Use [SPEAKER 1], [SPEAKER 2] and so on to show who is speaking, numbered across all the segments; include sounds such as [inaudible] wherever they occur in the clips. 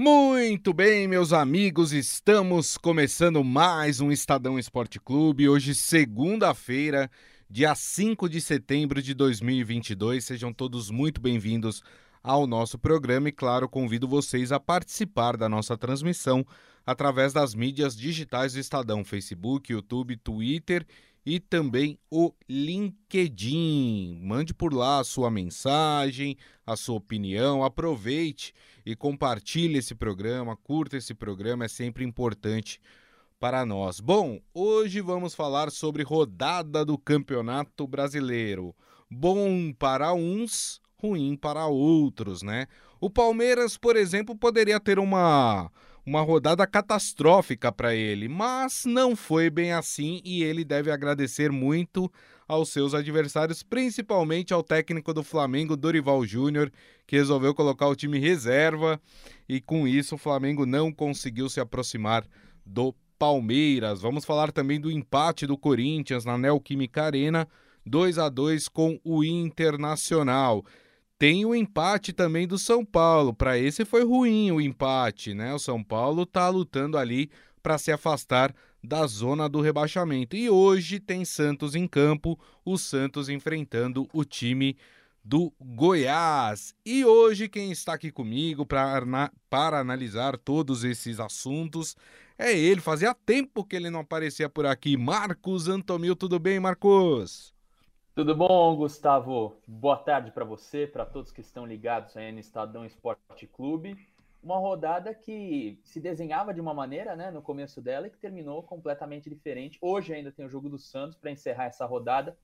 [SPEAKER 1] Muito bem, meus amigos, estamos começando mais um Estadão Esporte Clube. Hoje, segunda-feira, dia 5 de setembro de 2022. Sejam todos muito bem-vindos ao nosso programa e, claro, convido vocês a participar da nossa transmissão através das mídias digitais do Estadão: Facebook, YouTube, Twitter e também o LinkedIn. Mande por lá a sua mensagem, a sua opinião, aproveite e compartilhe esse programa, curta esse programa, é sempre importante para nós. Bom, hoje vamos falar sobre rodada do Campeonato Brasileiro. Bom para uns, ruim para outros, né? O Palmeiras, por exemplo, poderia ter uma uma rodada catastrófica para ele, mas não foi bem assim e ele deve agradecer muito aos seus adversários, principalmente ao técnico do Flamengo, Dorival Júnior, que resolveu colocar o time reserva e com isso o Flamengo não conseguiu se aproximar do Palmeiras. Vamos falar também do empate do Corinthians na Neoquímica Arena, 2 a 2 com o Internacional. Tem o empate também do São Paulo. Para esse foi ruim o empate, né? O São Paulo está lutando ali para se afastar da zona do rebaixamento. E hoje tem Santos em campo, o Santos enfrentando o time do Goiás. E hoje quem está aqui comigo para para analisar todos esses assuntos é ele. Fazia tempo que ele não aparecia por aqui. Marcos Antomil, tudo bem, Marcos?
[SPEAKER 2] Tudo bom, Gustavo? Boa tarde para você, para todos que estão ligados aí no Estadão Esporte Clube. Uma rodada que se desenhava de uma maneira, né, no começo dela e que terminou completamente diferente. Hoje ainda tem o jogo do Santos para encerrar essa rodada,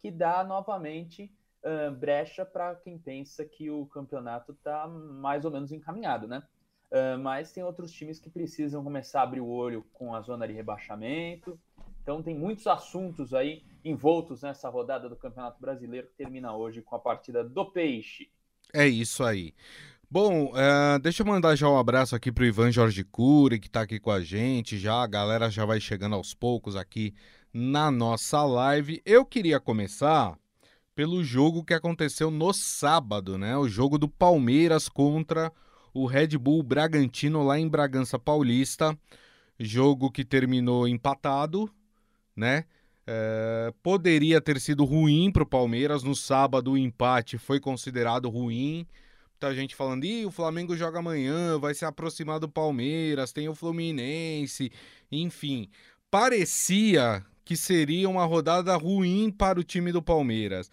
[SPEAKER 2] que dá novamente uh, brecha para quem pensa que o campeonato está mais ou menos encaminhado, né? Uh, mas tem outros times que precisam começar a abrir o olho com a zona de rebaixamento. Então tem muitos assuntos aí envoltos nessa rodada do Campeonato Brasileiro que termina hoje com a partida do Peixe.
[SPEAKER 1] É isso aí. Bom, uh, deixa eu mandar já um abraço aqui pro Ivan Jorge Cury, que está aqui com a gente. Já a galera já vai chegando aos poucos aqui na nossa live. Eu queria começar pelo jogo que aconteceu no sábado, né? O jogo do Palmeiras contra o Red Bull Bragantino lá em Bragança Paulista. Jogo que terminou empatado, né? É, poderia ter sido ruim para o Palmeiras. No sábado, o empate foi considerado ruim. Muita gente falando, Ih, o Flamengo joga amanhã, vai se aproximar do Palmeiras, tem o Fluminense, enfim. Parecia que seria uma rodada ruim para o time do Palmeiras.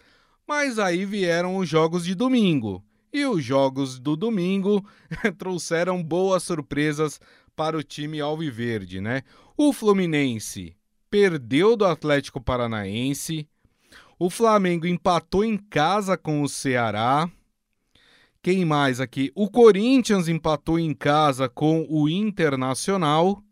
[SPEAKER 1] Mas aí vieram os jogos de domingo. E os jogos do domingo [laughs] trouxeram boas surpresas para o time alviverde, né? O Fluminense perdeu do Atlético Paranaense. O Flamengo empatou em casa com o Ceará. Quem mais aqui? O Corinthians empatou em casa com o Internacional.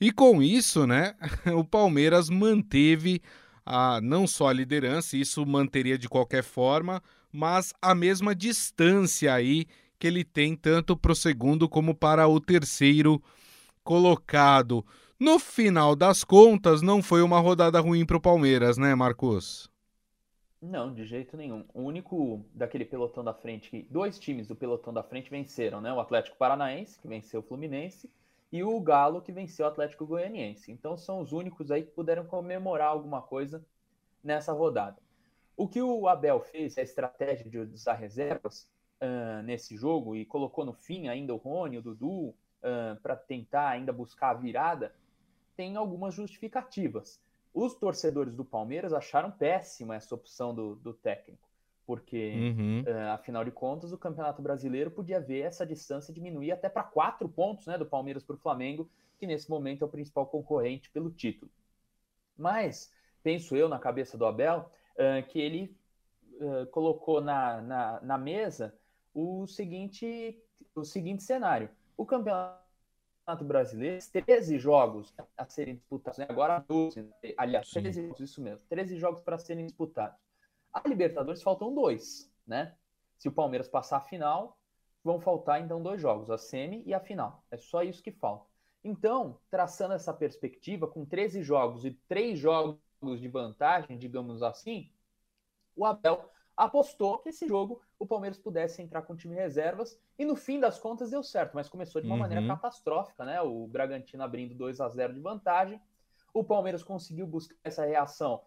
[SPEAKER 1] E com isso, né, [laughs] o Palmeiras manteve a, não só a liderança, isso manteria de qualquer forma, mas a mesma distância aí que ele tem tanto para o segundo como para o terceiro colocado. No final das contas, não foi uma rodada ruim para o Palmeiras, né, Marcos?
[SPEAKER 2] Não, de jeito nenhum. O único daquele pelotão da frente, dois times do pelotão da frente venceram, né? O Atlético Paranaense, que venceu o Fluminense, e o Galo, que venceu o Atlético Goianiense. Então são os únicos aí que puderam comemorar alguma coisa nessa rodada. O que o Abel fez, a estratégia de usar reservas uh, nesse jogo e colocou no fim ainda o Rony, o Dudu, uh, para tentar ainda buscar a virada, tem algumas justificativas. Os torcedores do Palmeiras acharam péssima essa opção do, do técnico, porque, uhum. uh, afinal de contas, o Campeonato Brasileiro podia ver essa distância diminuir até para quatro pontos né, do Palmeiras para o Flamengo, que nesse momento é o principal concorrente pelo título. Mas, penso eu, na cabeça do Abel, uh, que ele uh, colocou na, na, na mesa o seguinte, o seguinte cenário. O campeonato Campeonato Brasileiro, 13 jogos a serem disputados, né? agora 12, aliás, Sim. 13 jogos, isso mesmo, 13 jogos para serem disputados. A Libertadores faltam dois, né? Se o Palmeiras passar a final, vão faltar então dois jogos, a semi e a final. É só isso que falta. Então, traçando essa perspectiva, com 13 jogos e 3 jogos de vantagem, digamos assim, o Abel apostou que esse jogo o Palmeiras pudesse entrar com o time reservas. E no fim das contas deu certo, mas começou de uma uhum. maneira catastrófica, né? O Bragantino abrindo 2 a 0 de vantagem. O Palmeiras conseguiu buscar essa reação.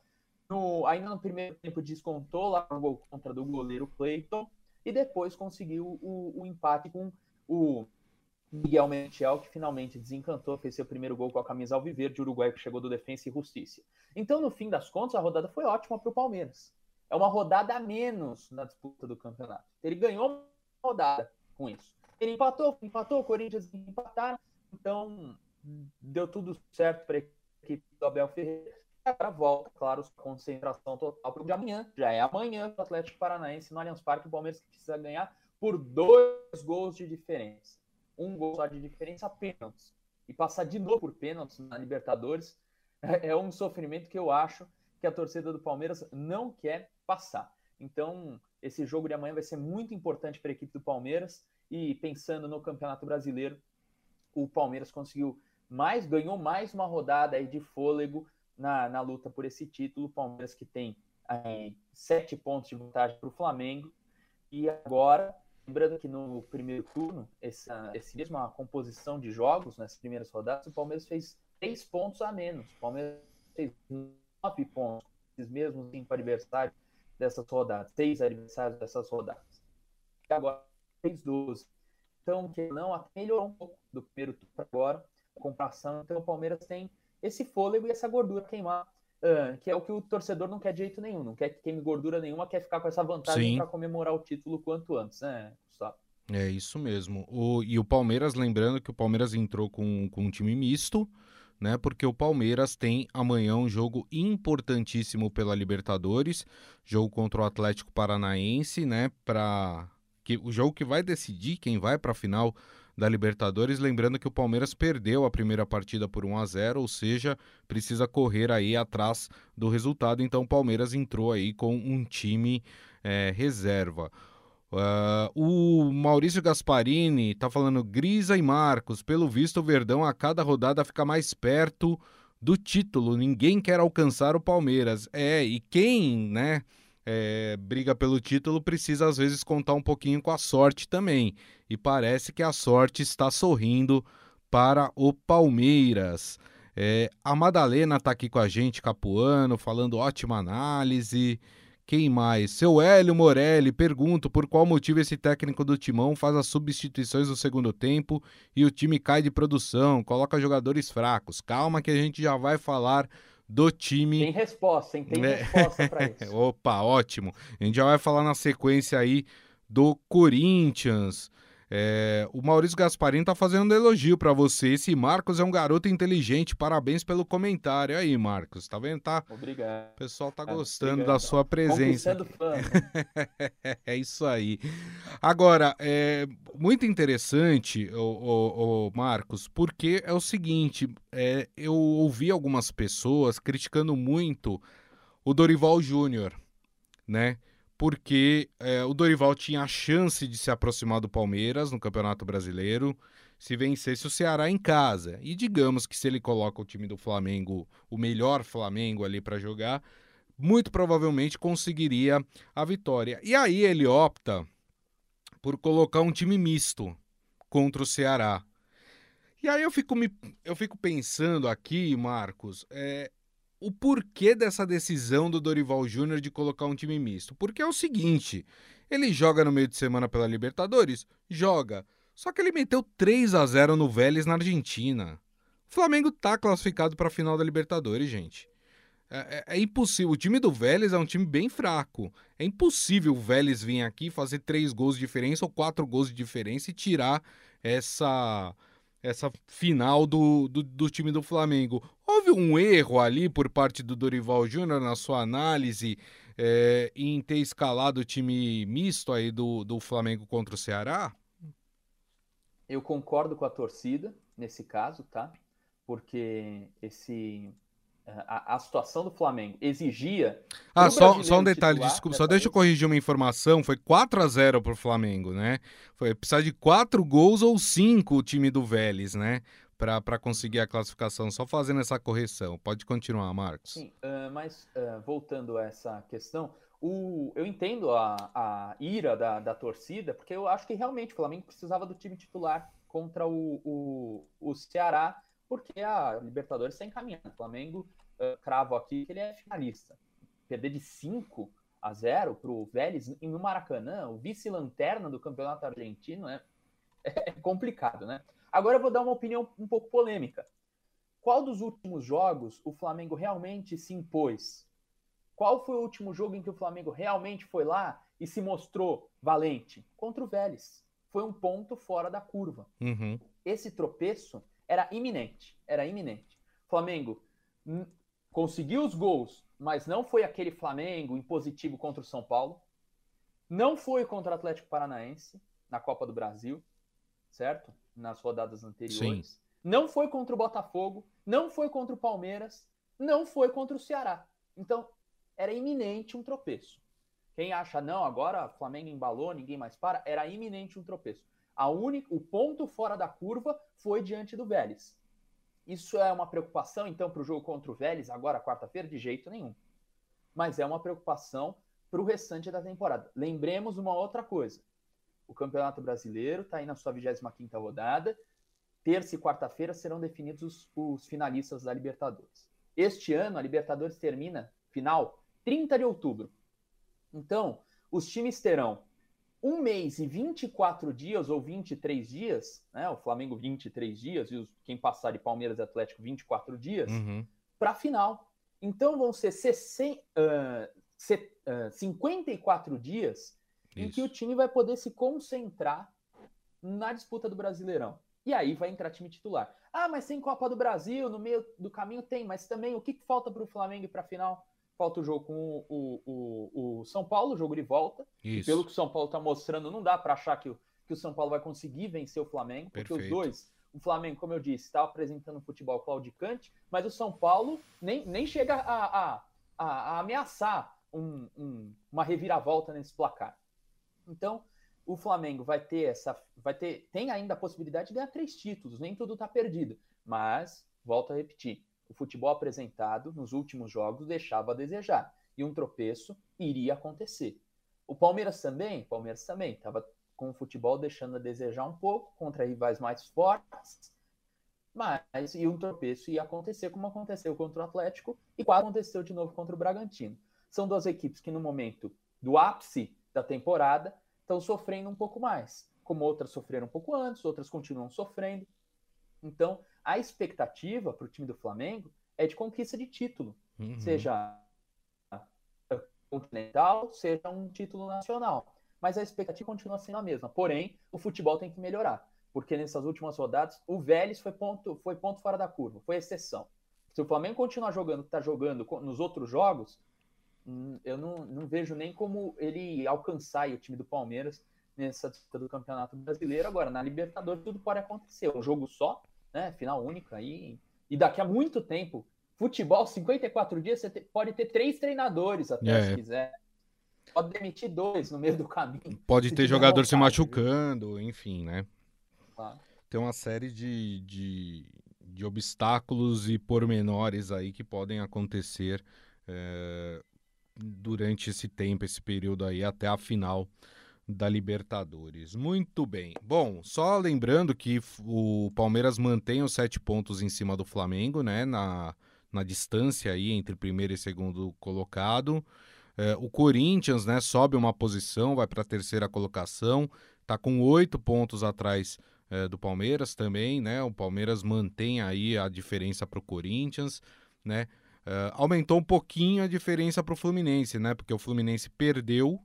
[SPEAKER 2] No, ainda no primeiro tempo descontou lá no gol contra do goleiro Cleiton e depois conseguiu o, o empate com o Miguel Mentiel, que finalmente desencantou, fez seu primeiro gol com a camisa alviverde, Uruguai que chegou do Defensa e Justiça. Então, no fim das contas, a rodada foi ótima para o Palmeiras. É uma rodada a menos na disputa do campeonato. Ele ganhou uma rodada com isso. Ele empatou, empatou, o Corinthians empataram, então deu tudo certo para a equipe do Abel Ferreira. Agora volta, claro, concentração total para o de amanhã. Já é amanhã o Atlético Paranaense no Allianz Parque. O Palmeiras precisa ganhar por dois gols de diferença um gol só de diferença pênaltis. E passar de novo por pênaltis na Libertadores é, [laughs] é um sofrimento que eu acho que a torcida do Palmeiras não quer passar. Então, esse jogo de amanhã vai ser muito importante para a equipe do Palmeiras. E pensando no Campeonato Brasileiro, o Palmeiras conseguiu mais, ganhou mais uma rodada aí de fôlego na, na luta por esse título. O Palmeiras que tem aí, sete pontos de vantagem para o Flamengo. E agora Lembrando que no primeiro turno, essa, essa mesma composição de jogos nas primeiras rodadas, o Palmeiras fez três pontos a menos. O Palmeiras fez nove pontos, esses mesmos cinco adversários dessas rodadas, seis adversários dessas rodadas. E agora fez 12. Então, que não, até melhorou um pouco do primeiro turno para agora, a comparação. Então, o Palmeiras tem esse fôlego e essa gordura queimar Uh, que é o que o torcedor não quer de jeito nenhum, não quer que queime gordura nenhuma, quer ficar com essa vantagem para comemorar o título quanto antes, né, Gustavo?
[SPEAKER 1] É isso mesmo. O, e o Palmeiras, lembrando que o Palmeiras entrou com, com um time misto, né? Porque o Palmeiras tem amanhã um jogo importantíssimo pela Libertadores, jogo contra o Atlético Paranaense, né? Para que o jogo que vai decidir quem vai para a final da Libertadores. Lembrando que o Palmeiras perdeu a primeira partida por 1 a 0, ou seja, precisa correr aí atrás do resultado. Então o Palmeiras entrou aí com um time é, reserva. Uh, o Maurício Gasparini tá falando Grisa e Marcos. Pelo visto, o Verdão a cada rodada fica mais perto do título. Ninguém quer alcançar o Palmeiras. É, e quem, né? é, briga pelo título precisa às vezes contar um pouquinho com a sorte também. E parece que a sorte está sorrindo para o Palmeiras. É, a Madalena está aqui com a gente, Capuano, falando ótima análise. Quem mais? Seu Hélio Morelli, pergunto por qual motivo esse técnico do Timão faz as substituições no segundo tempo e o time cai de produção, coloca jogadores fracos. Calma que a gente já vai falar do time.
[SPEAKER 2] Tem resposta, hein? Tem né? resposta para [laughs] isso.
[SPEAKER 1] Opa, ótimo. A gente já vai falar na sequência aí do Corinthians. É, o Maurício Gasparini tá fazendo um elogio para você. Esse Marcos é um garoto inteligente. Parabéns pelo comentário aí, Marcos. Tá vendo? Tá?
[SPEAKER 2] Obrigado.
[SPEAKER 1] O pessoal tá gostando Obrigado. da sua presença. Fã, [laughs] é isso aí. Agora, é muito interessante, o, o, o Marcos, porque é o seguinte: é, eu ouvi algumas pessoas criticando muito o Dorival Júnior, né? Porque é, o Dorival tinha a chance de se aproximar do Palmeiras no Campeonato Brasileiro se vencesse o Ceará em casa. E digamos que se ele coloca o time do Flamengo, o melhor Flamengo ali para jogar, muito provavelmente conseguiria a vitória. E aí ele opta por colocar um time misto contra o Ceará. E aí eu fico, me, eu fico pensando aqui, Marcos, é, o porquê dessa decisão do Dorival Júnior de colocar um time misto. Porque é o seguinte: ele joga no meio de semana pela Libertadores? Joga. Só que ele meteu 3 a 0 no Vélez na Argentina. O Flamengo tá classificado para a final da Libertadores, gente. É, é, é, impossível. O time do Vélez é um time bem fraco. É impossível o Vélez vir aqui fazer três gols de diferença ou quatro gols de diferença e tirar essa essa final do, do, do, time do Flamengo. Houve um erro ali por parte do Dorival Júnior na sua análise é, em ter escalado o time misto aí do, do Flamengo contra o Ceará?
[SPEAKER 2] Eu concordo com a torcida nesse caso, tá? Porque esse a, a, situação do Flamengo exigia.
[SPEAKER 1] Ah, só, só um detalhe, desculpa, só deixa eu corrigir uma informação: foi 4 a 0 para o Flamengo, né? Foi precisar de 4 gols ou 5 o time do Vélez, né? Para conseguir a classificação, só fazendo essa correção. Pode continuar, Marcos.
[SPEAKER 2] Sim, uh, mas uh, voltando a essa questão, o, eu entendo a, a ira da, da torcida, porque eu acho que realmente o Flamengo precisava do time titular contra o, o, o Ceará, porque a Libertadores está encaminhando. O Flamengo, uh, cravo aqui, que ele é finalista. Perder de 5 a 0 para o Vélez no Maracanã, o vice-lanterna do campeonato argentino, é, [laughs] é complicado, né? Agora eu vou dar uma opinião um pouco polêmica. Qual dos últimos jogos o Flamengo realmente se impôs? Qual foi o último jogo em que o Flamengo realmente foi lá e se mostrou valente? Contra o Vélez. Foi um ponto fora da curva.
[SPEAKER 1] Uhum.
[SPEAKER 2] Esse tropeço era iminente. Era iminente. Flamengo conseguiu os gols, mas não foi aquele Flamengo impositivo contra o São Paulo. Não foi contra o Atlético Paranaense na Copa do Brasil, certo? Nas rodadas anteriores. Sim. Não foi contra o Botafogo, não foi contra o Palmeiras, não foi contra o Ceará. Então, era iminente um tropeço. Quem acha, não, agora o Flamengo embalou, ninguém mais para, era iminente um tropeço. A única, o ponto fora da curva foi diante do Vélez. Isso é uma preocupação, então, para o jogo contra o Vélez, agora, quarta-feira? De jeito nenhum. Mas é uma preocupação para o restante da temporada. Lembremos uma outra coisa. O Campeonato Brasileiro está aí na sua 25ª rodada. Terça e quarta-feira serão definidos os, os finalistas da Libertadores. Este ano, a Libertadores termina, final, 30 de outubro. Então, os times terão um mês e 24 dias ou 23 dias, né? O Flamengo 23 dias e os, quem passar de Palmeiras e Atlético 24 dias
[SPEAKER 1] uhum.
[SPEAKER 2] para a final. Então vão ser 60, uh, uh, 54 dias Isso. em que o time vai poder se concentrar na disputa do Brasileirão. E aí vai entrar time titular. Ah, mas tem Copa do Brasil, no meio do caminho tem, mas também o que, que falta para o Flamengo para a final? Falta o jogo com o, o, o São Paulo, jogo de volta.
[SPEAKER 1] Isso.
[SPEAKER 2] Pelo que o São Paulo está mostrando, não dá para achar que o, que o São Paulo vai conseguir vencer o Flamengo, porque Perfeito. os dois, o Flamengo, como eu disse, está apresentando um futebol claudicante, mas o São Paulo nem, nem chega a, a, a, a ameaçar um, um, uma reviravolta nesse placar. Então, o Flamengo vai ter essa. Vai ter, tem ainda a possibilidade de ganhar três títulos, nem tudo está perdido. Mas, volto a repetir, o futebol apresentado nos últimos jogos deixava a desejar e um tropeço iria acontecer. O Palmeiras também, Palmeiras também estava com o futebol deixando a desejar um pouco contra rivais mais fortes, mas e um tropeço ia acontecer como aconteceu contra o Atlético e quase aconteceu de novo contra o Bragantino. São duas equipes que no momento do ápice da temporada estão sofrendo um pouco mais, como outras sofreram um pouco antes, outras continuam sofrendo. Então, a expectativa para o time do Flamengo é de conquista de título, uhum. seja continental, seja um título nacional. Mas a expectativa continua sendo a mesma. Porém, o futebol tem que melhorar, porque nessas últimas rodadas o Vélez foi ponto, foi ponto fora da curva, foi exceção. Se o Flamengo continuar jogando o que está jogando nos outros jogos, hum, eu não, não vejo nem como ele alcançar o time do Palmeiras nessa disputa do Campeonato Brasileiro. Agora, na Libertadores, tudo pode acontecer. Um jogo só, né? Final única aí. E daqui a muito tempo, futebol, 54 dias, você pode ter três treinadores até, é. se quiser. Pode demitir dois no meio do caminho.
[SPEAKER 1] Pode ter jogador se machucando, enfim, né? Claro. Tem uma série de, de, de, obstáculos e pormenores aí que podem acontecer é, durante esse tempo, esse período aí, até a final da Libertadores. Muito bem. Bom, só lembrando que o Palmeiras mantém os sete pontos em cima do Flamengo, né? Na, na distância aí entre primeiro e segundo colocado. É, o Corinthians, né? Sobe uma posição, vai para a terceira colocação. Tá com oito pontos atrás é, do Palmeiras também, né? O Palmeiras mantém aí a diferença para o Corinthians, né? É, aumentou um pouquinho a diferença para o Fluminense, né? Porque o Fluminense perdeu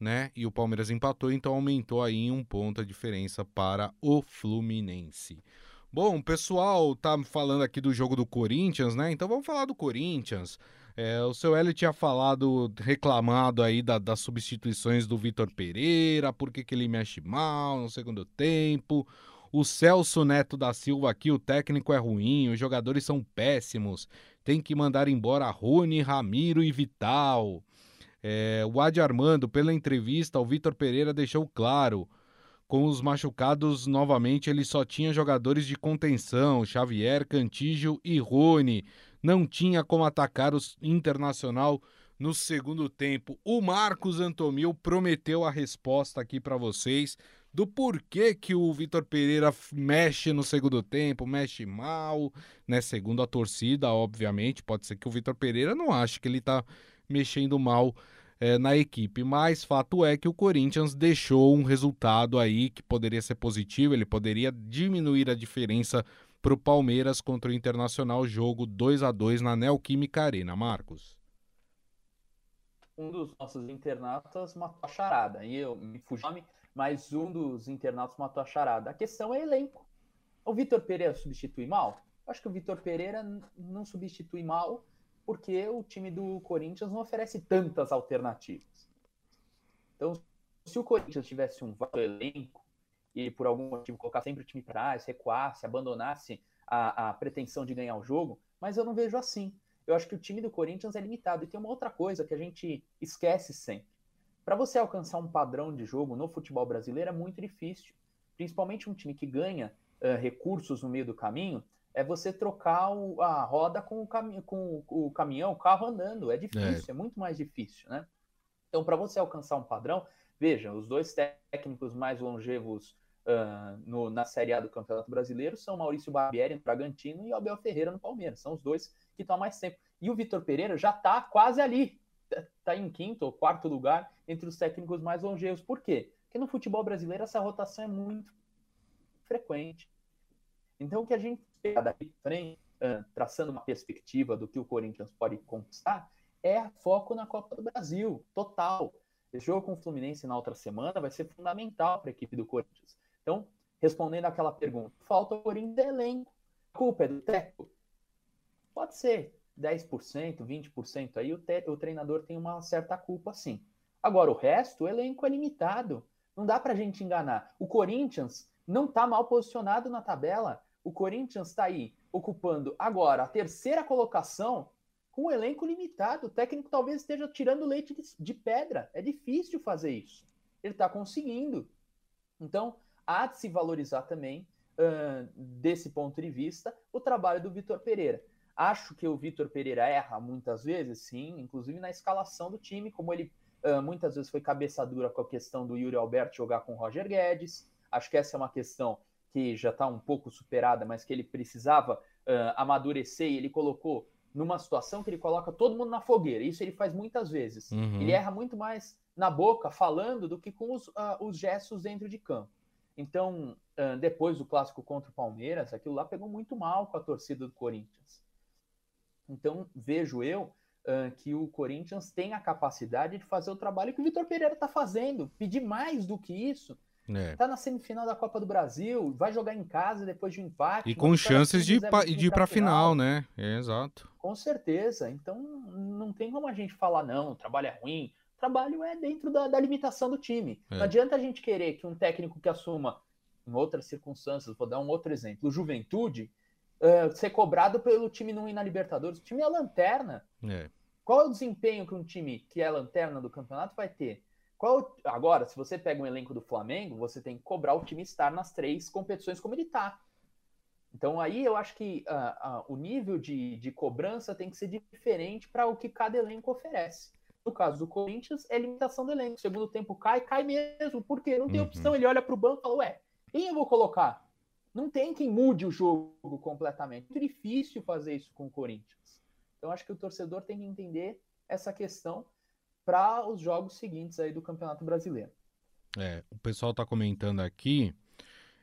[SPEAKER 1] né? E o Palmeiras empatou, então aumentou aí em um ponto a diferença para o Fluminense. Bom, pessoal tá falando aqui do jogo do Corinthians, né? Então vamos falar do Corinthians. É, o seu Hélio tinha falado, reclamado aí da, das substituições do Vitor Pereira, por que, que ele mexe mal no segundo tempo. O Celso Neto da Silva aqui, o técnico é ruim, os jogadores são péssimos. Tem que mandar embora Rony, Ramiro e Vital. É, o Adi Armando, pela entrevista, o Vitor Pereira deixou claro. Com os machucados, novamente, ele só tinha jogadores de contenção, Xavier, Cantígio e Rony. Não tinha como atacar o Internacional no segundo tempo. O Marcos Antomil prometeu a resposta aqui para vocês do porquê que o Vitor Pereira mexe no segundo tempo, mexe mal, né? Segundo a torcida, obviamente, pode ser que o Vitor Pereira não ache que ele tá mexendo mal é, na equipe, mas fato é que o Corinthians deixou um resultado aí que poderia ser positivo, ele poderia diminuir a diferença para o Palmeiras contra o Internacional, jogo 2 a 2 na Neoquímica Arena. Marcos.
[SPEAKER 2] Um dos nossos internautas matou a charada, e eu me fugi mas um dos internautas matou a charada. A questão é elenco. O Vitor Pereira substitui mal? Acho que o Vitor Pereira não substitui mal porque o time do Corinthians não oferece tantas alternativas. Então, se o Corinthians tivesse um elenco e por algum motivo colocar sempre o time para trás, recuasse, abandonasse a, a pretensão de ganhar o jogo, mas eu não vejo assim. Eu acho que o time do Corinthians é limitado. E tem uma outra coisa que a gente esquece sempre. Para você alcançar um padrão de jogo no futebol brasileiro é muito difícil. Principalmente um time que ganha uh, recursos no meio do caminho, é você trocar o, a roda com o, cami com o caminhão, o carro andando. É difícil, é, é muito mais difícil, né? Então, para você alcançar um padrão, veja, os dois técnicos mais longevos uh, no, na Série A do Campeonato Brasileiro são Maurício Barbieri no Bragantino e Abel Ferreira no Palmeiras. São os dois que estão há mais tempo. E o Vitor Pereira já está quase ali, está em quinto ou quarto lugar entre os técnicos mais longevos. Por quê? Porque no futebol brasileiro essa rotação é muito frequente. Então, o que a gente espera daqui frente, uh, traçando uma perspectiva do que o Corinthians pode conquistar, é foco na Copa do Brasil, total. Esse jogo com o Fluminense na outra semana vai ser fundamental para a equipe do Corinthians. Então, respondendo aquela pergunta, falta o Corinthians de elenco. A culpa é do técnico? Pode ser, 10%, 20% aí, o, te, o treinador tem uma certa culpa, sim. Agora, o resto, o elenco é limitado. Não dá para a gente enganar. O Corinthians não está mal posicionado na tabela. O Corinthians está aí ocupando agora a terceira colocação com um elenco limitado. O técnico talvez esteja tirando leite de, pedra. É difícil fazer isso. Ele está conseguindo. Então, há de se valorizar também, uh, desse ponto de vista, o trabalho do Vitor Pereira. Acho que o Vitor Pereira erra muitas vezes, sim, inclusive na escalação do time, como ele uh, muitas vezes foi cabeça dura com a questão do Yuri Alberto jogar com o Roger Guedes. Acho que essa é uma questão que já está um pouco superada, mas que ele precisava uh, amadurecer e ele colocou numa situação que ele coloca todo mundo na fogueira. Isso ele faz muitas vezes. Uhum. Ele erra muito mais na boca, falando, do que com os, uh, os gestos dentro de campo. Então, uh, depois do clássico contra o Palmeiras, aquilo lá pegou muito mal com a torcida do Corinthians. Então, vejo eu uh, que o Corinthians tem a capacidade de fazer o trabalho que o Vitor Pereira está fazendo, pedir mais do que isso. É. Tá na semifinal da Copa do Brasil, vai jogar em casa depois de um empate.
[SPEAKER 1] E com chances de, de ir para final, final, né? É, exato.
[SPEAKER 2] Com certeza. Então não tem como a gente falar, não, o trabalho é ruim. O trabalho é dentro da, da limitação do time. É. Não adianta a gente querer que um técnico que assuma, em outras circunstâncias, vou dar um outro exemplo, o Juventude, uh, ser cobrado pelo time não ir na Libertadores. O time é lanterna. É. Qual é o desempenho que um time que é lanterna do campeonato vai ter? Qual, agora, se você pega um elenco do Flamengo, você tem que cobrar o time estar nas três competições como ele está. Então aí eu acho que uh, uh, o nível de, de cobrança tem que ser diferente para o que cada elenco oferece. No caso do Corinthians, é limitação do elenco. Segundo tempo cai, cai mesmo. Por quê? Não tem uhum. opção. Ele olha para o banco e fala, ué, quem eu vou colocar? não tem quem mude o jogo completamente. É muito difícil fazer isso com o Corinthians. Então acho que o torcedor tem que entender essa questão para os jogos seguintes aí do Campeonato Brasileiro.
[SPEAKER 1] É, o pessoal está comentando aqui.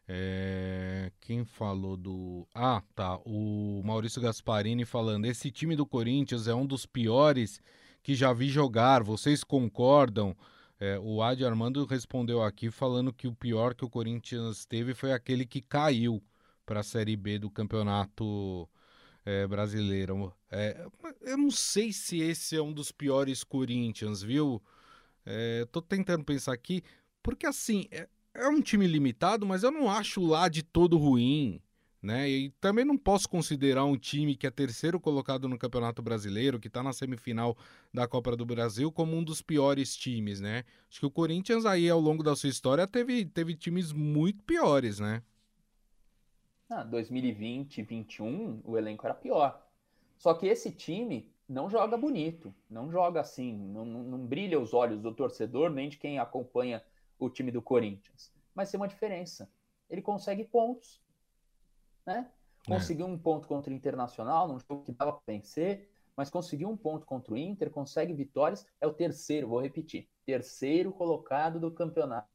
[SPEAKER 1] É, quem falou do. Ah, tá. O Maurício Gasparini falando: esse time do Corinthians é um dos piores que já vi jogar. Vocês concordam? É, o Adi Armando respondeu aqui falando que o pior que o Corinthians teve foi aquele que caiu para a Série B do Campeonato é, Brasileiro. É, eu não sei se esse é um dos piores Corinthians, viu? É, tô tentando pensar aqui, porque assim, é, é um time limitado, mas eu não acho lá de todo ruim né? E também não posso considerar um time que é terceiro colocado no Campeonato Brasileiro, que está na semifinal da Copa do Brasil, como um dos piores times, né? Acho que o Corinthians aí, ao longo da sua história, teve, teve times muito piores, né?
[SPEAKER 2] Ah, 2020, 2021, o elenco era pior. Só que esse time não joga bonito, não joga assim, não, não brilha os olhos do torcedor nem de quem acompanha o time do Corinthians. Mas tem uma diferença. Ele consegue pontos, né? É. Conseguiu é. um ponto contra o Internacional, num jogo que dava para vencer, mas conseguiu um ponto contra o Inter, consegue vitórias, é o terceiro, vou repetir, terceiro colocado do campeonato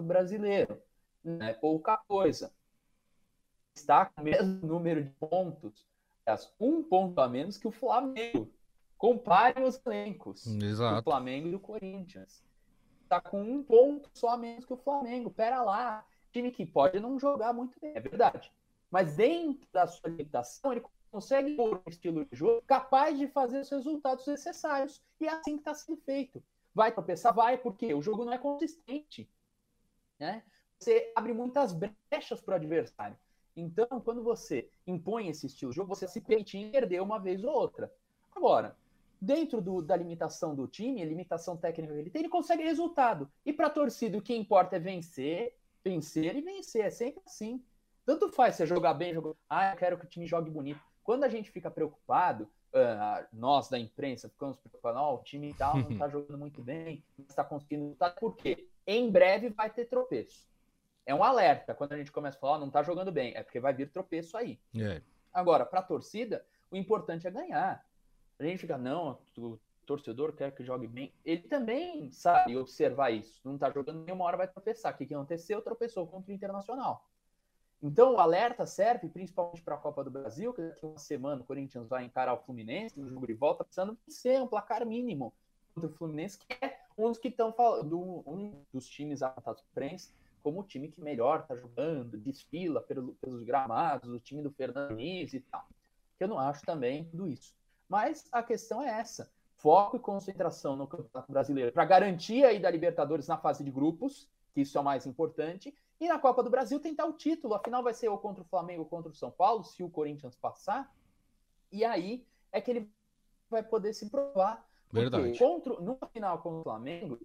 [SPEAKER 2] brasileiro. Não é pouca coisa. Está com o mesmo número de pontos, um ponto a menos que o Flamengo. Compare os elencos
[SPEAKER 1] Exato.
[SPEAKER 2] do Flamengo e do Corinthians. Está com um ponto só a menos que o Flamengo. Pera lá. Time que pode não jogar muito bem, é verdade. Mas dentro da sua limitação, ele consegue pôr um estilo de jogo capaz de fazer os resultados necessários. E é assim que está sendo feito. Vai tropeçar? Vai, porque o jogo não é consistente. Né? Você abre muitas brechas para o adversário. Então, quando você impõe esse estilo de jogo, você se permite perder uma vez ou outra. Agora, dentro do, da limitação do time, a limitação técnica que ele tem, ele consegue resultado. E para a torcida, o que importa é vencer, vencer e vencer. É sempre assim. Tanto faz você jogar bem, jogar. Ah, eu quero que o time jogue bonito. Quando a gente fica preocupado, uh, nós da imprensa ficamos preocupados, oh, o time tal não está [laughs] jogando muito bem, não está conseguindo lutar, por quê? Em breve vai ter tropeço é um alerta quando a gente começa a falar, oh, não tá jogando bem, é porque vai vir tropeço aí.
[SPEAKER 1] É.
[SPEAKER 2] Agora, para a torcida, o importante é ganhar. A gente fica, não, o torcedor quer que jogue bem. Ele também sabe observar isso. Não tá jogando bem, uma hora vai tropeçar. O que, que aconteceu? Tropeçou contra o Internacional. Então, o alerta serve principalmente para a Copa do Brasil, que daqui uma semana o Corinthians vai encarar o Fluminense no jogo de volta, precisando ser um placar mínimo contra o Fluminense, que é um dos que estão falando, um dos times apontados para como o time que melhor está jogando, desfila pelo, pelos gramados, o time do Fernando Diniz e tal. Que eu não acho também tudo isso. Mas a questão é essa: foco e concentração no Campeonato Brasileiro para garantir aí da Libertadores na fase de grupos, que isso é o mais importante, e na Copa do Brasil tentar o título. Afinal, vai ser ou contra o Flamengo ou contra o São Paulo, se o Corinthians passar. E aí é que ele vai poder se provar.
[SPEAKER 1] Verdade.
[SPEAKER 2] Contra, no final contra o Flamengo,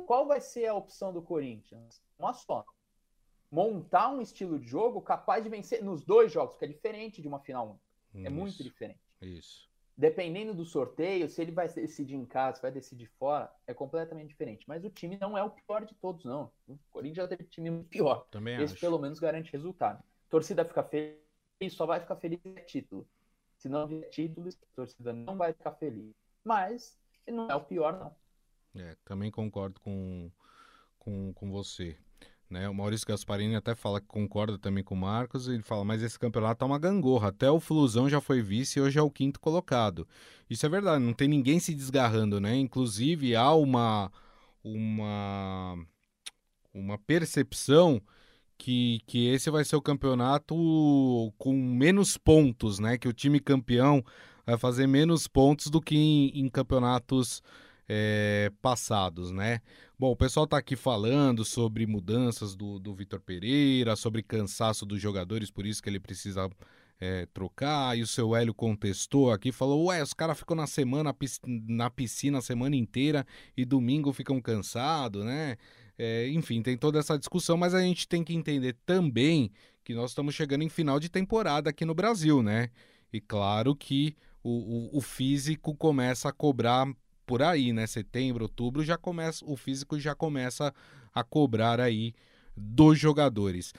[SPEAKER 2] qual vai ser a opção do Corinthians? Uma só. Montar um estilo de jogo capaz de vencer nos dois jogos, que é diferente de uma final única. É muito diferente.
[SPEAKER 1] Isso.
[SPEAKER 2] Dependendo do sorteio, se ele vai decidir em casa, se vai decidir fora, é completamente diferente. Mas o time não é o pior de todos, não. O Corinthians já teve time muito pior.
[SPEAKER 1] Também
[SPEAKER 2] Esse
[SPEAKER 1] acho.
[SPEAKER 2] pelo menos garante resultado. A torcida fica feliz, só vai ficar feliz se título. Se não vier título, a torcida não vai ficar feliz. Mas não é o pior, não.
[SPEAKER 1] É, também concordo com, com, com você. Né? O Maurício Gasparini até fala que concorda também com o Marcos, ele fala, mas esse campeonato tá uma gangorra, até o Flusão já foi vice e hoje é o quinto colocado. Isso é verdade, não tem ninguém se desgarrando, né? Inclusive há uma, uma, uma percepção que, que esse vai ser o campeonato com menos pontos, né? Que o time campeão vai fazer menos pontos do que em, em campeonatos é, passados, né? Bom, o pessoal está aqui falando sobre mudanças do, do Vitor Pereira, sobre cansaço dos jogadores, por isso que ele precisa é, trocar. E o seu Hélio contestou aqui, falou: Ué, os caras ficam na semana na piscina a semana inteira e domingo ficam cansados, né? É, enfim, tem toda essa discussão, mas a gente tem que entender também que nós estamos chegando em final de temporada aqui no Brasil, né? E claro que o, o, o físico começa a cobrar por aí, né? Setembro, outubro, já começa, o físico já começa a cobrar aí dos jogadores.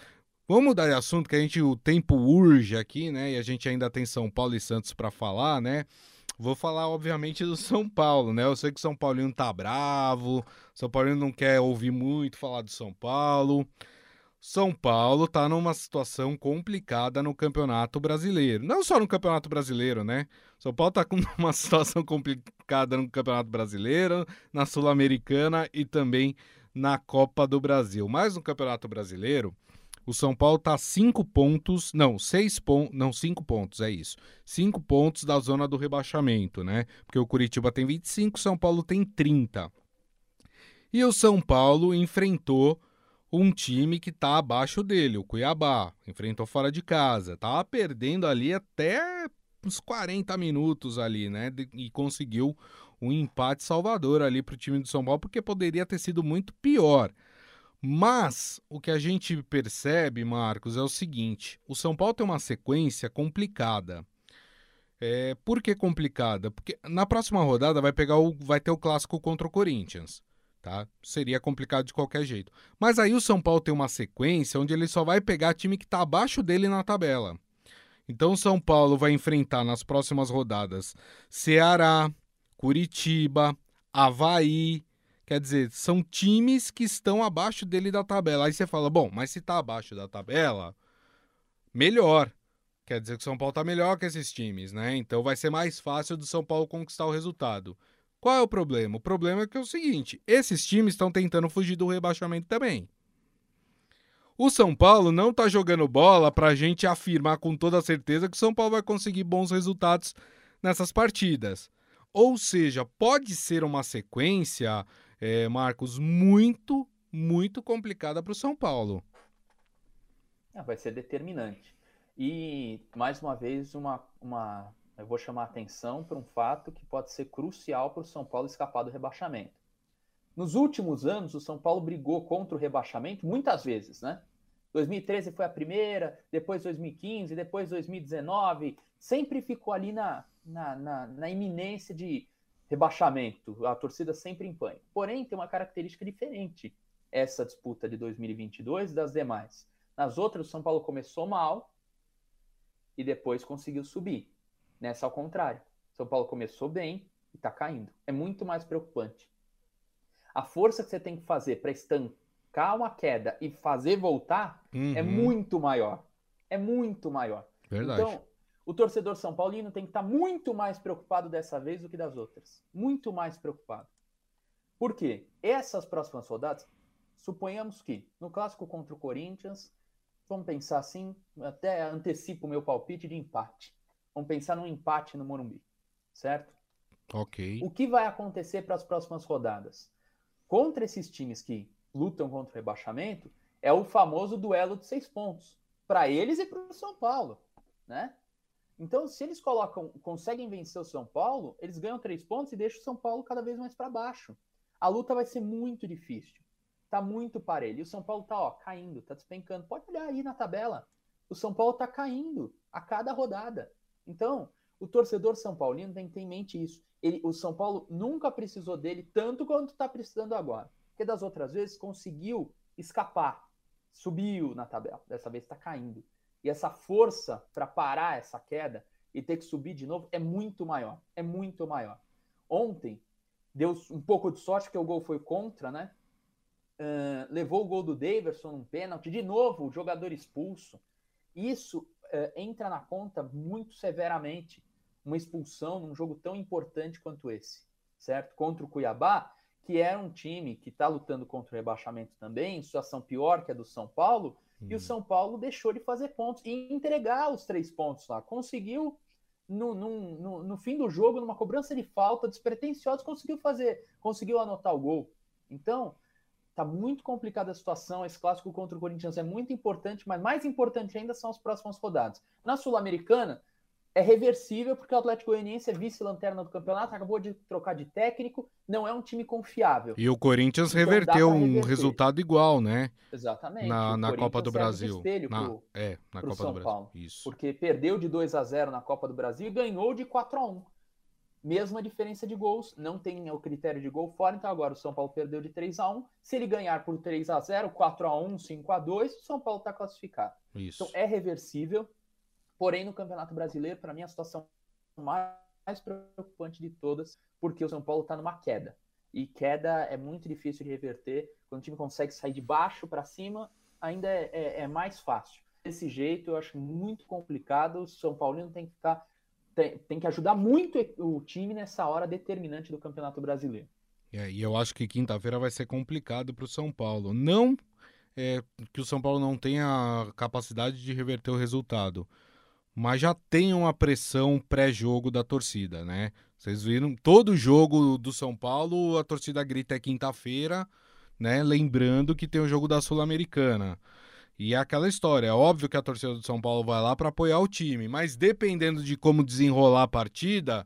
[SPEAKER 1] Vamos mudar de assunto, que a gente o tempo urge aqui, né? E a gente ainda tem São Paulo e Santos para falar, né? Vou falar, obviamente, do São Paulo, né? Eu sei que o São Paulino tá bravo, São Paulino não quer ouvir muito falar do São Paulo. São Paulo está numa situação complicada no Campeonato Brasileiro. Não só no Campeonato Brasileiro, né? São Paulo está com [laughs] uma situação complicada no Campeonato Brasileiro, na Sul-Americana e também na Copa do Brasil. Mas no Campeonato Brasileiro, o São Paulo está cinco pontos, não, seis pontos, não, cinco pontos, é isso. Cinco pontos da zona do rebaixamento, né? Porque o Curitiba tem 25, o São Paulo tem 30. E o São Paulo enfrentou um time que está abaixo dele, o Cuiabá, enfrentou fora de casa, estava perdendo ali até uns 40 minutos ali, né? E conseguiu um empate salvador ali para o time do São Paulo, porque poderia ter sido muito pior. Mas o que a gente percebe, Marcos, é o seguinte: o São Paulo tem uma sequência complicada. É, por que complicada? Porque na próxima rodada vai pegar o, vai ter o clássico contra o Corinthians. Tá? Seria complicado de qualquer jeito. Mas aí o São Paulo tem uma sequência onde ele só vai pegar time que está abaixo dele na tabela. Então o São Paulo vai enfrentar nas próximas rodadas Ceará, Curitiba, Havaí. Quer dizer, são times que estão abaixo dele da tabela. Aí você fala, bom, mas se está abaixo da tabela, melhor. Quer dizer que o São Paulo está melhor que esses times, né? Então vai ser mais fácil do São Paulo conquistar o resultado. Qual é o problema? O problema é que é o seguinte: esses times estão tentando fugir do rebaixamento também. O São Paulo não está jogando bola para a gente afirmar com toda certeza que o São Paulo vai conseguir bons resultados nessas partidas. Ou seja, pode ser uma sequência, é, Marcos, muito, muito complicada para o São Paulo.
[SPEAKER 2] É, vai ser determinante. E, mais uma vez, uma, uma eu vou chamar a atenção para um fato que pode ser crucial para o São Paulo escapar do rebaixamento. Nos últimos anos, o São Paulo brigou contra o rebaixamento muitas vezes, né? 2013 foi a primeira, depois 2015, depois 2019, sempre ficou ali na, na, na, na iminência de rebaixamento, a torcida sempre em pânico. Porém, tem uma característica diferente essa disputa de 2022 das demais. Nas outras, o São Paulo começou mal e depois conseguiu subir. Nessa, ao contrário. São Paulo começou bem e está caindo. É muito mais preocupante. A força que você tem que fazer para estancar uma queda e fazer voltar é uhum. é muito maior. É muito maior.
[SPEAKER 1] Verdade.
[SPEAKER 2] Então, o torcedor São Paulino tem que estar tá muito mais preocupado dessa vez do que das outras. Muito mais preocupado. Por quê? Essas próximas rodadas, suponhamos que no clássico contra o Corinthians, vamos pensar assim, até antecipo o meu palpite de empate. Vamos pensar num empate no Morumbi, certo?
[SPEAKER 1] Ok.
[SPEAKER 2] O que vai acontecer para as próximas rodadas? Contra esses times que lutam contra o rebaixamento, é o famoso duelo de seis pontos. Para eles e para o São Paulo, né? Então, se eles colocam, conseguem vencer o São Paulo, eles ganham três pontos e deixam o São Paulo cada vez mais para baixo. A luta vai ser muito difícil. Tá muito parelho. E o São Paulo tá, ó, caindo, tá despencando. Pode olhar aí na tabela. O São Paulo tá caindo a cada rodada. Então, o torcedor São Paulino tem que ter em mente isso. Ele, o São Paulo nunca precisou dele tanto quanto está precisando agora. Porque das outras vezes conseguiu escapar, subiu na tabela. Dessa vez está caindo. E essa força para parar essa queda e ter que subir de novo é muito maior. É muito maior. Ontem deu um pouco de sorte porque o gol foi contra, né? Uh, levou o gol do Daverson num pênalti. De novo, o jogador expulso. Isso uh, entra na conta muito severamente uma expulsão num jogo tão importante quanto esse, certo? Contra o Cuiabá, que era um time que está lutando contra o rebaixamento também, em situação pior que a do São Paulo, hum. e o São Paulo deixou de fazer pontos e entregar os três pontos lá. Conseguiu, no, no, no, no fim do jogo, numa cobrança de falta despretensiosa, conseguiu fazer, conseguiu anotar o gol. Então, Tá muito complicada a situação. Esse clássico contra o Corinthians é muito importante, mas mais importante ainda são as próximas rodadas. Na Sul-Americana, é reversível porque o Atlético Goianiense é vice-lanterna do campeonato, acabou de trocar de técnico, não é um time confiável.
[SPEAKER 1] E o Corinthians então, reverteu um resultado igual, né?
[SPEAKER 2] Exatamente.
[SPEAKER 1] Na, na Copa do Brasil.
[SPEAKER 2] Na,
[SPEAKER 1] pro, é, na Copa
[SPEAKER 2] São
[SPEAKER 1] do Brasil.
[SPEAKER 2] Paulo, Isso. Porque perdeu de 2 a 0 na Copa do Brasil e ganhou de 4 a 1 mesma diferença de gols, não tem o critério de gol fora, então agora o São Paulo perdeu de 3 a 1 Se ele ganhar por 3 a 0 4 a 1 5 a 2 o São Paulo está classificado.
[SPEAKER 1] Isso.
[SPEAKER 2] Então é reversível, porém no Campeonato Brasileiro, para mim, a situação mais preocupante de todas, porque o São Paulo está numa queda. E queda é muito difícil de reverter. Quando o time consegue sair de baixo para cima, ainda é, é, é mais fácil. Desse jeito, eu acho muito complicado. O São Paulino tem que ficar tem, tem que ajudar muito o time nessa hora determinante do Campeonato Brasileiro.
[SPEAKER 1] É, e eu acho que quinta-feira vai ser complicado para o São Paulo. Não é, que o São Paulo não tenha capacidade de reverter o resultado, mas já tem uma pressão pré-jogo da torcida, né? Vocês viram, todo jogo do São Paulo, a torcida grita é quinta-feira, né? Lembrando que tem o jogo da Sul-Americana. E é aquela história, é óbvio que a torcida do São Paulo vai lá para apoiar o time, mas dependendo de como desenrolar a partida,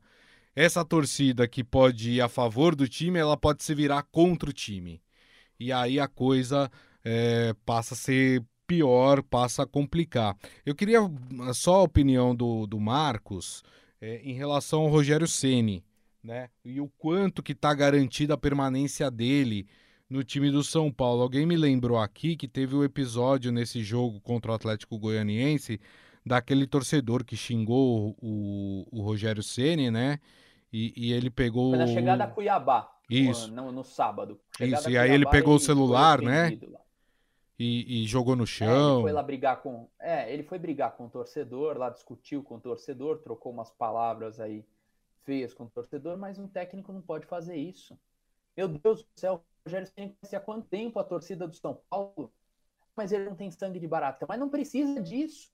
[SPEAKER 1] essa torcida que pode ir a favor do time, ela pode se virar contra o time. E aí a coisa é, passa a ser pior, passa a complicar. Eu queria só a opinião do, do Marcos é, em relação ao Rogério Ceni, né? E o quanto que está garantida a permanência dele no time do São Paulo. Alguém me lembrou aqui que teve o um episódio nesse jogo contra o Atlético Goianiense daquele torcedor que xingou o, o Rogério Ceni, né? E, e, ele pegou. Foi
[SPEAKER 2] na chegada a Cuiabá.
[SPEAKER 1] Isso.
[SPEAKER 2] No, no sábado.
[SPEAKER 1] Chegada Isso, e aí ele pegou o celular, né? E, e, jogou no chão. É,
[SPEAKER 2] ele foi lá brigar com. É, ele foi brigar com o torcedor, lá discutiu com o torcedor, trocou umas palavras aí feias com o torcedor, mas um técnico não pode fazer isso. Meu Deus do céu, Rogério Ceni conhece há quanto tempo a torcida do São Paulo, mas ele não tem sangue de barata. Mas não precisa disso.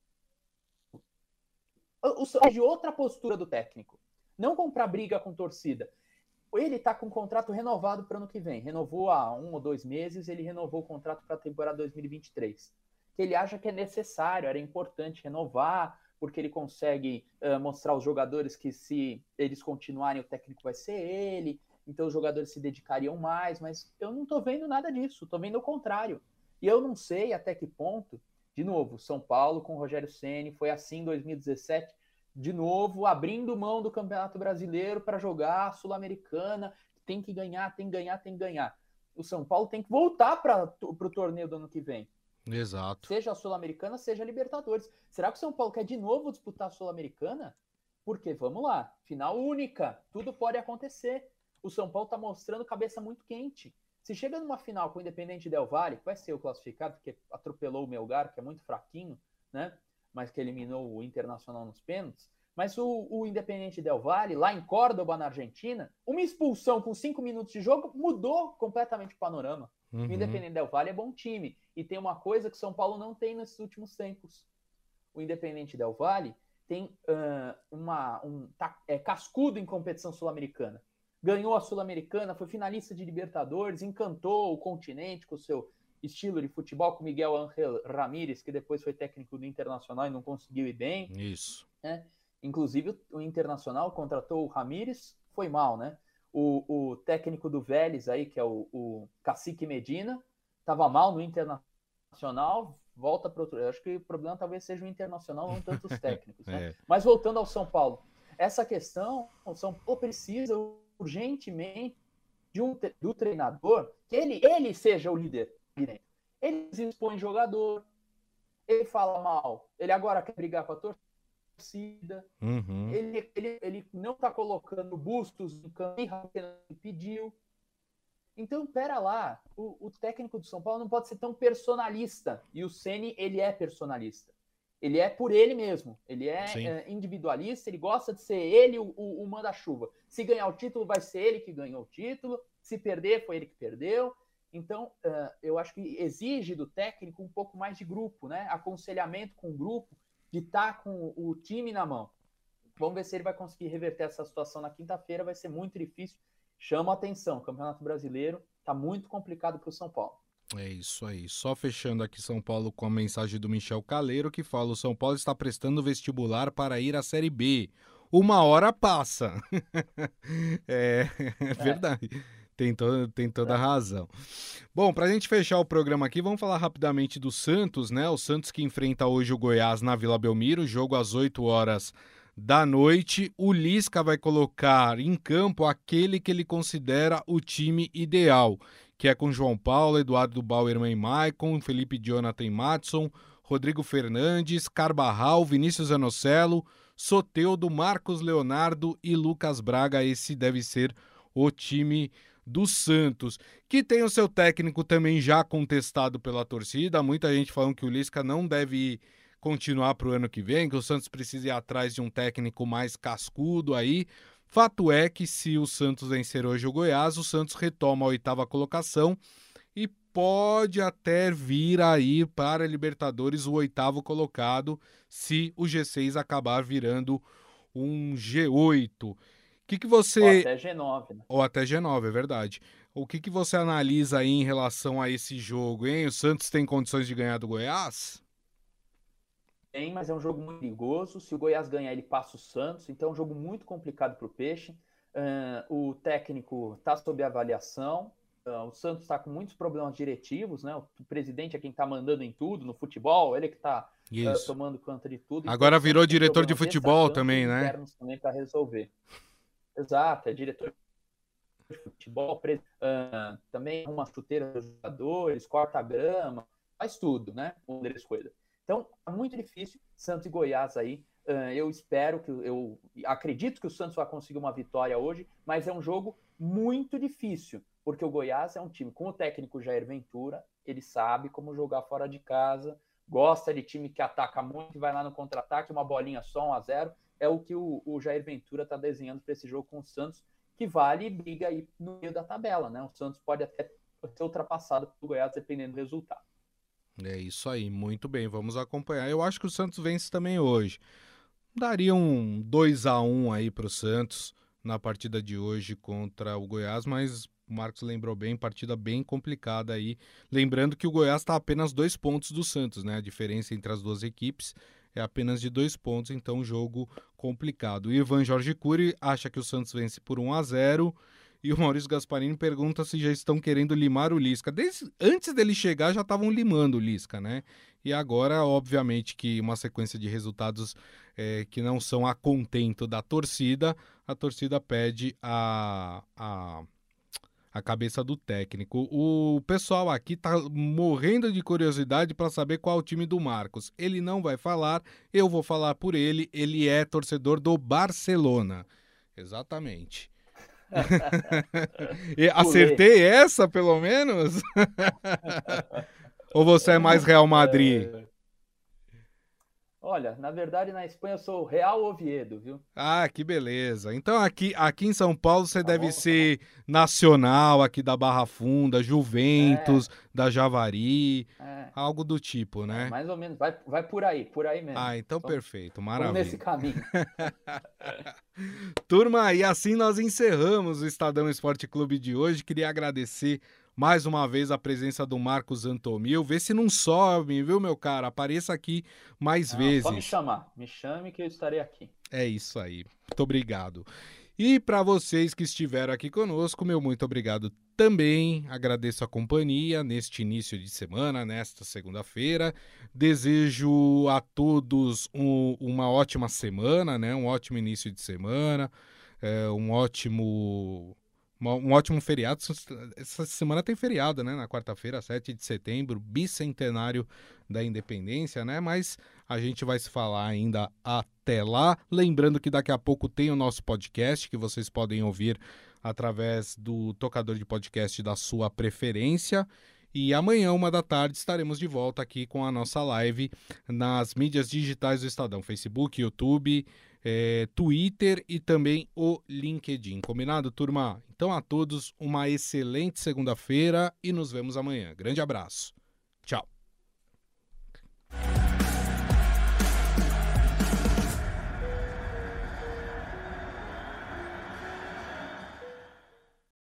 [SPEAKER 2] O, de outra postura do técnico. Não comprar briga com torcida. Ele está com um contrato renovado para o ano que vem. Renovou há um ou dois meses, ele renovou o contrato para a temporada 2023. Que ele acha que é necessário, era importante renovar, porque ele consegue uh, mostrar aos jogadores que se eles continuarem, o técnico vai ser ele, então os jogadores se dedicariam mais, mas eu não estou vendo nada disso, estou vendo o contrário. E eu não sei até que ponto, de novo, São Paulo com o Rogério Ceni foi assim em 2017, de novo, abrindo mão do Campeonato Brasileiro para jogar a Sul-Americana. Tem que ganhar, tem que ganhar, tem que ganhar. O São Paulo tem que voltar para o torneio do ano que vem.
[SPEAKER 1] Exato.
[SPEAKER 2] Seja a Sul-Americana, seja a Libertadores. Será que o São Paulo quer de novo disputar a Sul-Americana? Porque, vamos lá, final única, tudo pode acontecer. O São Paulo está mostrando cabeça muito quente. Se chega numa final com o Independente Del Valle, que vai ser o classificado, porque atropelou o Melgar, que é muito fraquinho, né? mas que eliminou o Internacional nos pênaltis. Mas o, o Independente Del Valle, lá em Córdoba, na Argentina, uma expulsão com cinco minutos de jogo mudou completamente o panorama. Uhum. O Independente Del Valle é bom time. E tem uma coisa que São Paulo não tem nesses últimos tempos. O Independente Del Valle tem uh, uma, um tá, é cascudo em competição sul-americana. Ganhou a Sul-Americana, foi finalista de Libertadores, encantou o continente com o seu estilo de futebol com Miguel Ángel Ramírez, que depois foi técnico do Internacional e não conseguiu ir bem.
[SPEAKER 1] Isso.
[SPEAKER 2] Né? Inclusive, o Internacional contratou o Ramírez, foi mal, né? O, o técnico do Vélez aí, que é o, o Cacique Medina, estava mal no Internacional, volta para outro. Eu acho que o problema talvez seja o Internacional, não tanto os [laughs] técnicos. Né? é. Mas voltando ao São Paulo, essa questão, o São Paulo precisa urgentemente de um, do treinador que ele, ele seja o líder ele expõe jogador, ele fala mal, ele agora quer brigar com a torcida,
[SPEAKER 1] uhum.
[SPEAKER 2] ele, ele, ele não tá colocando bustos no campo que ele pediu. Então, pera lá, o, o, técnico do São Paulo não pode ser tão personalista. E o Ceni ele é personalista. Ele é por ele mesmo. Ele é, é individualista, ele gosta de ser ele o, o, o manda-chuva. Se ganhar o título, vai ser ele que ganhou o título. Se perder, foi ele que perdeu. Então, uh, eu acho que exige do técnico um pouco mais de grupo, né? Aconselhamento com o grupo, de estar tá com o time na mão. Vamos ver se ele vai conseguir reverter essa situação na quinta-feira, vai ser muito difícil. Chama a atenção, o Campeonato Brasileiro está muito complicado para o São Paulo.
[SPEAKER 1] É isso aí. Só fechando aqui São Paulo com a mensagem do Michel Caleiro, que fala: o São Paulo está prestando vestibular para ir à Série B. Uma hora passa. [laughs] é, é, verdade. É. Tem, to tem toda a razão. Bom, para a gente fechar o programa aqui, vamos falar rapidamente do Santos, né? O Santos que enfrenta hoje o Goiás na Vila Belmiro, jogo às 8 horas da noite. O Lisca vai colocar em campo aquele que ele considera o time ideal, que é com João Paulo, Eduardo Bauerman Maicon, Felipe Jonathan Matson, Rodrigo Fernandes, Carbarral, Vinícius Anocelo, Soteudo, Marcos Leonardo e Lucas Braga. Esse deve ser o time do Santos, que tem o seu técnico também já contestado pela torcida. Muita gente falando que o Lisca não deve continuar para o ano que vem, que o Santos precisa ir atrás de um técnico mais cascudo aí. Fato é que se o Santos vencer hoje o Goiás, o Santos retoma a oitava colocação e pode até vir aí para a Libertadores o oitavo colocado se o G6 acabar virando um G8 que, que você. Ou
[SPEAKER 2] até G9. Né?
[SPEAKER 1] Ou até G9, é verdade. O que, que você analisa aí em relação a esse jogo, hein? O Santos tem condições de ganhar do Goiás?
[SPEAKER 2] Tem, mas é um jogo muito perigoso. Se o Goiás ganhar, ele passa o Santos. Então é um jogo muito complicado para o Peixe. Uh, o técnico está sob avaliação. Uh, o Santos está com muitos problemas diretivos, né? O presidente é quem está mandando em tudo no futebol, ele que está uh, tomando conta de tudo.
[SPEAKER 1] Agora virou diretor de futebol também, né?
[SPEAKER 2] também para resolver. Exato, é diretor de futebol, também uma chuteira dos jogadores, corta grama, faz tudo, né? Um deles coisa. Então, é muito difícil. Santos e Goiás aí. Eu espero que eu acredito que o Santos vai conseguir uma vitória hoje, mas é um jogo muito difícil, porque o Goiás é um time com o técnico Jair Ventura, ele sabe como jogar fora de casa, gosta de time que ataca muito e vai lá no contra-ataque, uma bolinha só, um a zero. É o que o, o Jair Ventura está desenhando para esse jogo com o Santos, que vale e briga aí no meio da tabela, né? O Santos pode até ser ultrapassado pelo Goiás, dependendo do resultado.
[SPEAKER 1] É isso aí, muito bem, vamos acompanhar. Eu acho que o Santos vence também hoje. Daria um 2 a 1 aí para o Santos na partida de hoje contra o Goiás, mas o Marcos lembrou bem, partida bem complicada aí. Lembrando que o Goiás está apenas dois pontos do Santos, né? A diferença entre as duas equipes é apenas de dois pontos, então jogo complicado. O Ivan Jorge Cury acha que o Santos vence por 1 a 0 e o Maurício Gasparini pergunta se já estão querendo limar o Lisca. Desde, antes dele chegar, já estavam limando o Lisca, né? E agora, obviamente, que uma sequência de resultados é, que não são a contento da torcida, a torcida pede a, a, a cabeça do técnico. O pessoal aqui tá morrendo de curiosidade para saber qual é o time do Marcos. Ele não vai falar, eu vou falar por ele. Ele é torcedor do Barcelona. Exatamente. [laughs] Acertei essa, pelo menos? [laughs] Ou você é mais Real Madrid? É...
[SPEAKER 2] Olha, na verdade na Espanha eu sou Real Oviedo, viu?
[SPEAKER 1] Ah, que beleza. Então aqui, aqui em São Paulo você tá deve bom, tá ser tá Nacional aqui da Barra Funda, Juventus, é. da Javari, é. algo do tipo, né?
[SPEAKER 2] É, mais ou menos, vai, vai por aí, por aí mesmo.
[SPEAKER 1] Ah, então, então perfeito, maravilha.
[SPEAKER 2] Nesse caminho. [laughs]
[SPEAKER 1] Turma, e assim nós encerramos o Estadão Esporte Clube de hoje. Queria agradecer mais uma vez a presença do Marcos Antomil. Vê se não some, viu, meu cara? Apareça aqui mais não, vezes. Só
[SPEAKER 2] me chamar, me chame que eu estarei aqui.
[SPEAKER 1] É isso aí. Muito obrigado. E para vocês que estiveram aqui conosco, meu muito obrigado também. Agradeço a companhia neste início de semana, nesta segunda-feira. Desejo a todos um, uma ótima semana, né? Um ótimo início de semana, é, um ótimo um ótimo feriado. Essa semana tem feriado, né? Na quarta-feira, 7 de setembro, bicentenário da independência, né? Mas a gente vai se falar ainda até lá. Lembrando que daqui a pouco tem o nosso podcast que vocês podem ouvir através do tocador de podcast da sua preferência. E amanhã, uma da tarde, estaremos de volta aqui com a nossa live nas mídias digitais do Estadão: Facebook, YouTube, é, Twitter e também o LinkedIn. Combinado, turma? Então a todos uma excelente segunda-feira e nos vemos amanhã. Grande abraço. Tchau.